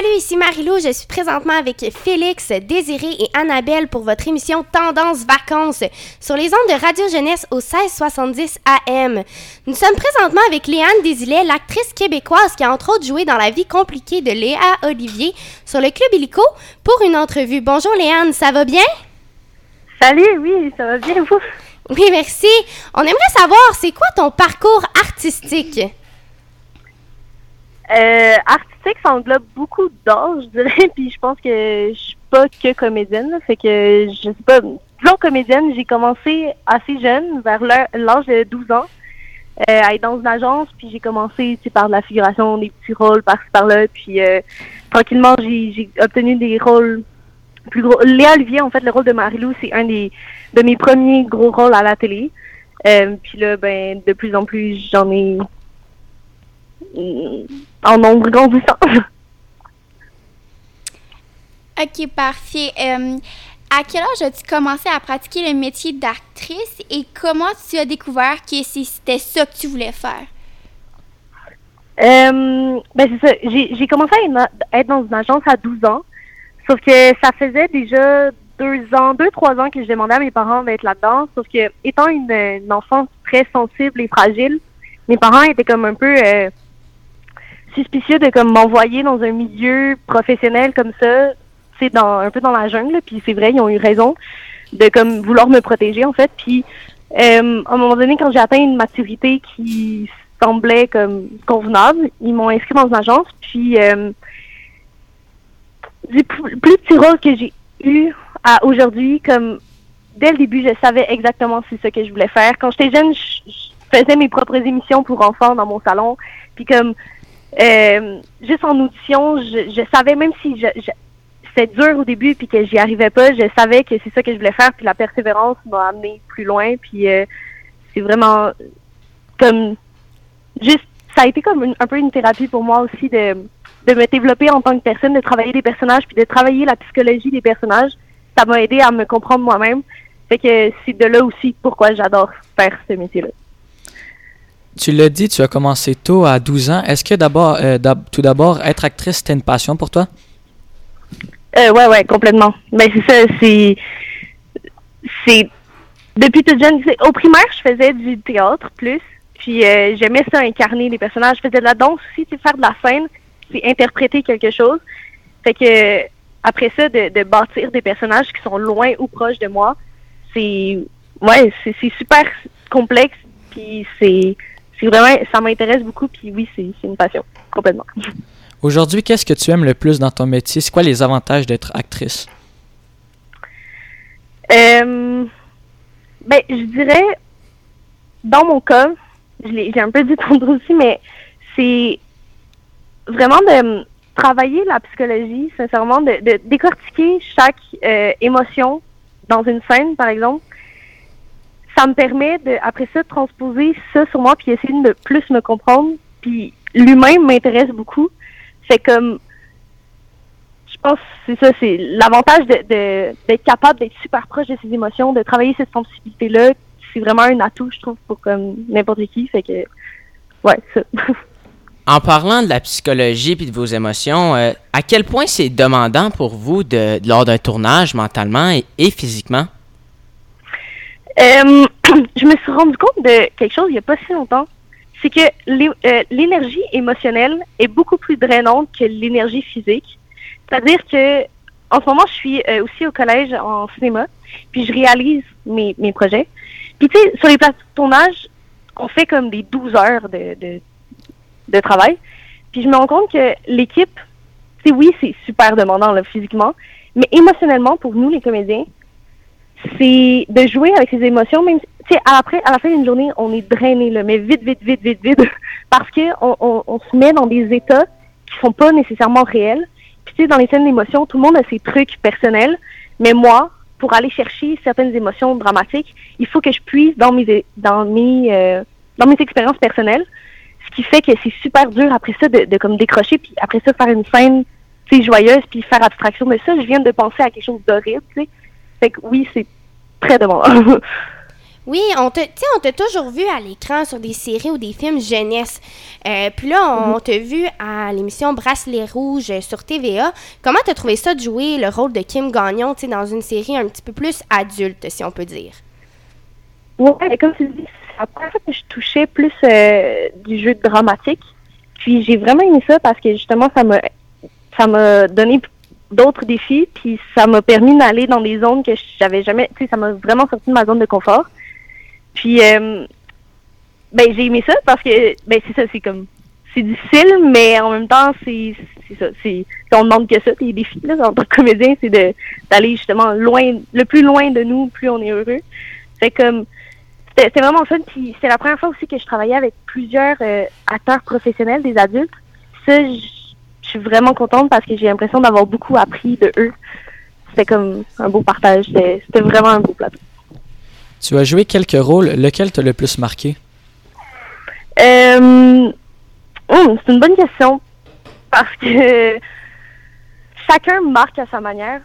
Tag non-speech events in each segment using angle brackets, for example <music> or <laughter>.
Salut, ici Marilou. Je suis présentement avec Félix, Désiré et Annabelle pour votre émission Tendance Vacances sur les ondes de Radio Jeunesse au 1670 AM. Nous sommes présentement avec Léane Désilet, l'actrice québécoise qui a entre autres joué dans La vie compliquée de Léa Olivier sur le Club Illico pour une entrevue. Bonjour Léane, ça va bien? Salut, oui, ça va bien vous? Oui, merci. On aimerait savoir, c'est quoi ton parcours artistique? Euh, artistique, ça englobe beaucoup d'art, je dirais, <laughs> puis je pense que je suis pas que comédienne, là, fait que je sais pas, disons comédienne, j'ai commencé assez jeune, vers l'âge de 12 ans, euh, à être dans une agence, puis j'ai commencé par de la figuration, des petits rôles par-ci par-là, puis euh, tranquillement, j'ai obtenu des rôles plus gros. Léa Olivier, en fait, le rôle de Marilou, c'est un des de mes premiers gros rôles à la télé. Euh, puis là, ben, de plus en plus, j'en ai en nombre grandissant. <laughs> ok, parfait. Euh, à quel âge as-tu commencé à pratiquer le métier d'actrice et comment tu as découvert que c'était ça que tu voulais faire? Euh, ben c'est ça. J'ai commencé à être dans une agence à 12 ans. Sauf que ça faisait déjà deux ans, deux, trois ans que je demandais à mes parents d'être là-dedans. Sauf que, étant une, une, enfance très sensible et fragile, mes parents étaient comme un peu euh, suspicieux de comme m'envoyer dans un milieu professionnel comme ça. C'est dans un peu dans la jungle. Puis c'est vrai, ils ont eu raison de comme vouloir me protéger en fait. Puis euh, à un moment donné, quand j'ai atteint une maturité qui semblait comme convenable, ils m'ont inscrit dans une agence. Puis euh, plus petit rôle que j'ai eu à aujourd'hui, comme dès le début, je savais exactement c'est ce que je voulais faire. Quand j'étais jeune, je, faisais mes propres émissions pour enfants dans mon salon. Puis comme euh, juste en audition, je, je savais même si je, c'était dur au début puis que j'y arrivais pas, je savais que c'est ça que je voulais faire. Puis la persévérance m'a amené plus loin. Puis euh, c'est vraiment comme juste ça a été comme un peu une thérapie pour moi aussi de de me développer en tant que personne, de travailler des personnages, puis de travailler la psychologie des personnages. Ça m'a aidé à me comprendre moi-même. Fait que c'est de là aussi pourquoi j'adore faire ce métier-là. Tu l'as dit, tu as commencé tôt, à 12 ans. Est-ce que d'abord, euh, tout d'abord, être actrice, c'était une passion pour toi? Euh, ouais, ouais, complètement. Mais c'est ça, c'est. C'est. Depuis toute jeune, au primaire, je faisais du théâtre plus. Puis euh, j'aimais ça incarner les personnages. Je faisais de la danse aussi, tu faire de la scène c'est interpréter quelque chose. Fait que après ça, de, bâtir des personnages qui sont loin ou proches de moi, c'est ouais, c'est super complexe. Puis c'est vraiment, ça m'intéresse beaucoup. Puis oui, c'est une passion complètement. Aujourd'hui, qu'est-ce que tu aimes le plus dans ton métier? C'est quoi les avantages d'être actrice? Euh, Ben, je dirais, dans mon cas, j'ai un peu dit tantôt aussi, mais c'est vraiment de travailler la psychologie, sincèrement, de, de décortiquer chaque euh, émotion dans une scène, par exemple. Ça me permet de, après ça, de transposer ça sur moi puis essayer de plus me comprendre. Puis l'humain m'intéresse beaucoup. C'est comme, je pense, c'est ça, c'est l'avantage de, d'être capable d'être super proche de ses émotions, de travailler cette sensibilité-là. C'est vraiment un atout, je trouve, pour comme n'importe qui. Fait que, ouais, ça. <laughs> En parlant de la psychologie et de vos émotions, euh, à quel point c'est demandant pour vous de, lors d'un tournage mentalement et, physiquement? Euh, <clears throat> je me suis rendu compte de quelque chose il n'y a pas si longtemps. C'est que euh, l'énergie émotionnelle est beaucoup plus drainante que l'énergie physique. C'est-à-dire que en ce moment, je suis aussi au collège en cinéma, puis je réalise mes, mes projets. Puis tu sais, sur les places de tournage, on fait comme des 12 heures de de travail. Puis je me rends compte que l'équipe, c'est oui, c'est super demandant là, physiquement, mais émotionnellement, pour nous, les comédiens, c'est de jouer avec ses émotions, même tu sais, après, à la fin d'une journée, on est drainé, là, mais vite, vite, vite, vite, vite, <laughs> parce que on, se met dans des états qui sont pas nécessairement réels. Puis tu sais, dans les scènes d'émotion, tout le monde a ses trucs personnels, mais moi, pour aller chercher certaines émotions dramatiques, il faut que je puisse dans mes dans mes euh, dans mes expériences personnelles ce qui fait que c'est super dur après ça de, comme décrocher, puis après ça faire une scène joyeuse, puis faire abstraction de ça. Je viens de penser à quelque chose d'horrible, tu sais. Fait que oui, c'est très demandant. <laughs> Oui, on sais, on t'a toujours vu à l'écran sur des séries ou des films jeunesse. Euh, puis là, on t'a vu à l'émission Bracelet Rouge sur TVA. Comment t'as trouvé ça de jouer le rôle de Kim Gagnon, tu dans une série un petit peu plus adulte, si on peut dire? Ouais, comme tu dis, c'est la première fois que je touchais plus euh, du jeu dramatique. Puis j'ai vraiment aimé ça parce que justement, ça m'a ça m'a donné d'autres défis, puis ça m'a permis d'aller dans des zones que j'avais jamais, tu sais, ça m'a vraiment sorti de ma zone de confort. Puis, euh, ben, j'ai aimé ça parce que, ben, c'est ça, c'est comme, c'est difficile, mais en même temps, c'est, c'est ça, c'est, on demande que ça, les défis, là, en tant que comédien, c'est de, d'aller justement loin, le plus loin de nous, plus on est heureux. C'est comme, c'était, vraiment fun, puis c'est la première fois aussi que je travaillais avec plusieurs euh, acteurs professionnels, des adultes. Ça, je suis vraiment contente parce que j'ai l'impression d'avoir beaucoup appris de eux. C'était comme un beau partage, c'était, vraiment un beau plateau. Tu as joué quelques rôles, lequel t'a le plus marqué? Euh, hum, c'est une bonne question parce que chacun marque à sa manière.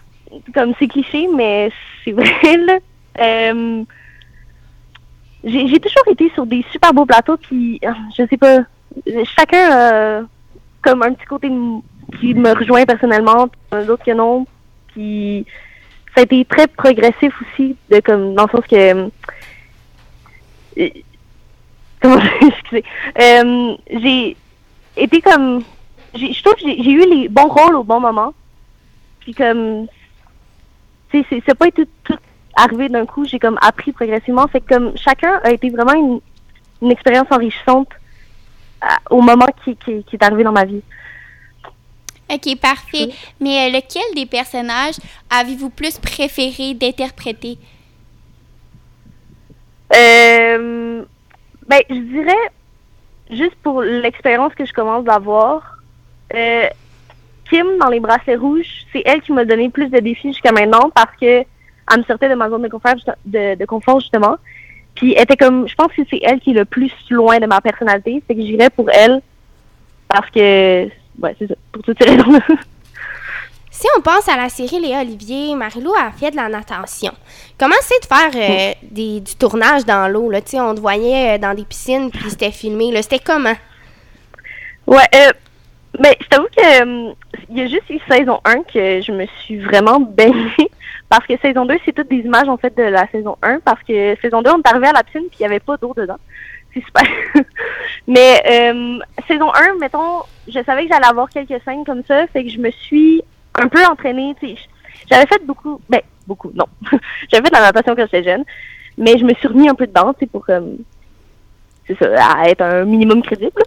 Comme c'est cliché, mais c'est vrai. Là. Euh, j'ai, toujours été sur des super beaux plateaux, puis euh, je sais pas, chacun a comme un petit côté qui me rejoint personnellement, puis un autre que non. Puis ça a été très progressif aussi, de comme dans le sens que euh, comment <laughs> excusez, euh, j'ai été comme je trouve que j'ai eu les bons rôles au bon moment. Puis comme c'est c'est pas tout arrivé d'un coup, j'ai comme appris progressivement. Fait que comme chacun a été vraiment une, expérience enrichissante au moment qui, qui, qui est arrivé dans ma vie. OK, parfait. Mais euh, lequel des personnages avez-vous plus préféré d'interpréter? Euh, ben, je dirais, juste pour l'expérience que je commence d'avoir, euh, Kim, dans les bracelets rouges, c'est elle qui m'a donné plus de défis jusqu'à maintenant parce que elle me sortait de ma zone de confort, justa- de, de confort justement. Puis elle était comme, je pense que c'est elle qui est le plus loin de ma personnalité, c'est que j'irais pour elle parce que, ouais, c'est ça, pour toutes ces raisons-là. <laughs> Si on pense à la série Léa Olivier, Marilou a fait de la natation. Comment c'est de faire euh, <laughs> des, du tournage dans l'eau? Là? Tu sais, On te voyait euh, dans des piscines, puis c'était filmé. là. C'était comment? Ouais, euh, mais je t'avoue que euh, il y a juste eu saison 1 que je me suis vraiment <laughs> baignée parce que saison 2, c'est toutes des images en fait de la saison 1 parce que saison 2, on est arrivé à la piscine puis il n'y avait pas d'eau dedans. <laughs> C'est super. mais euh, saison 1, mettons, je savais que j'allais avoir quelques scènes comme ça, fait que je me suis un peu entraînée, j'avais fait beaucoup, ben beaucoup, non. <laughs> j'avais fait de la natation quand j'étais jeune, mais je me suis remis un peu dedans, tu pour c'est ça, être un minimum crédible.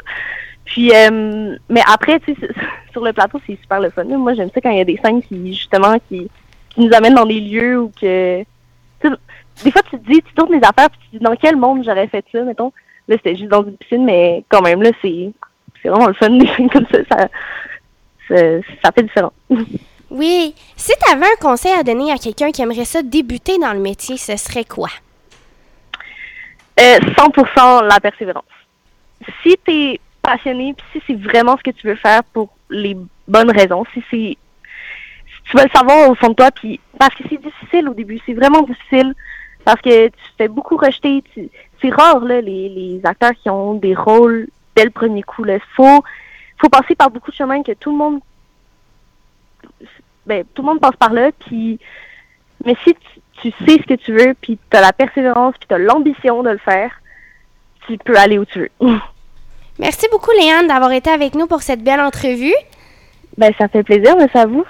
Puis, euh, mais après, tu sais, <laughs> sur le plateau, c'est super le fun. Moi, j'aime ça quand il y a des scènes qui, justement, qui, qui nous amènent dans des lieux où que... Des fois, tu te dis, tu tournes les affaires, puis tu te dis, dans quel monde j'aurais fait ça, mettons. Là, c'était juste dans une piscine, mais quand même, là, c'est c'est vraiment le fun, des scènes comme ça. Ça, ça, ça fait différent. <laughs> Oui. Si tu avais un conseil à donner à quelqu'un qui aimerait ça débuter dans le métier, ce serait quoi? Euh, 100% la persévérance. Si tu es passionné, puis si c'est vraiment ce que tu veux faire pour les bonnes raisons, si c'est tu veux le savoir au fond de toi, puis parce que c'est difficile au début, c'est vraiment difficile parce que tu te fais beaucoup rejeter. C'est rare là les, les acteurs qui ont des rôles dès le premier coup. Il faut faut passer par beaucoup de chemins que tout le monde ben tout le monde passe par là. Puis mais si tu, tu sais ce que tu veux, puis tu as la persévérance, puis tu as l'ambition de le faire, tu peux aller où tu veux. <laughs> Merci beaucoup, Léane, d'avoir été avec nous pour cette belle entrevue. ben, ça fait plaisir, mais c'est à vous.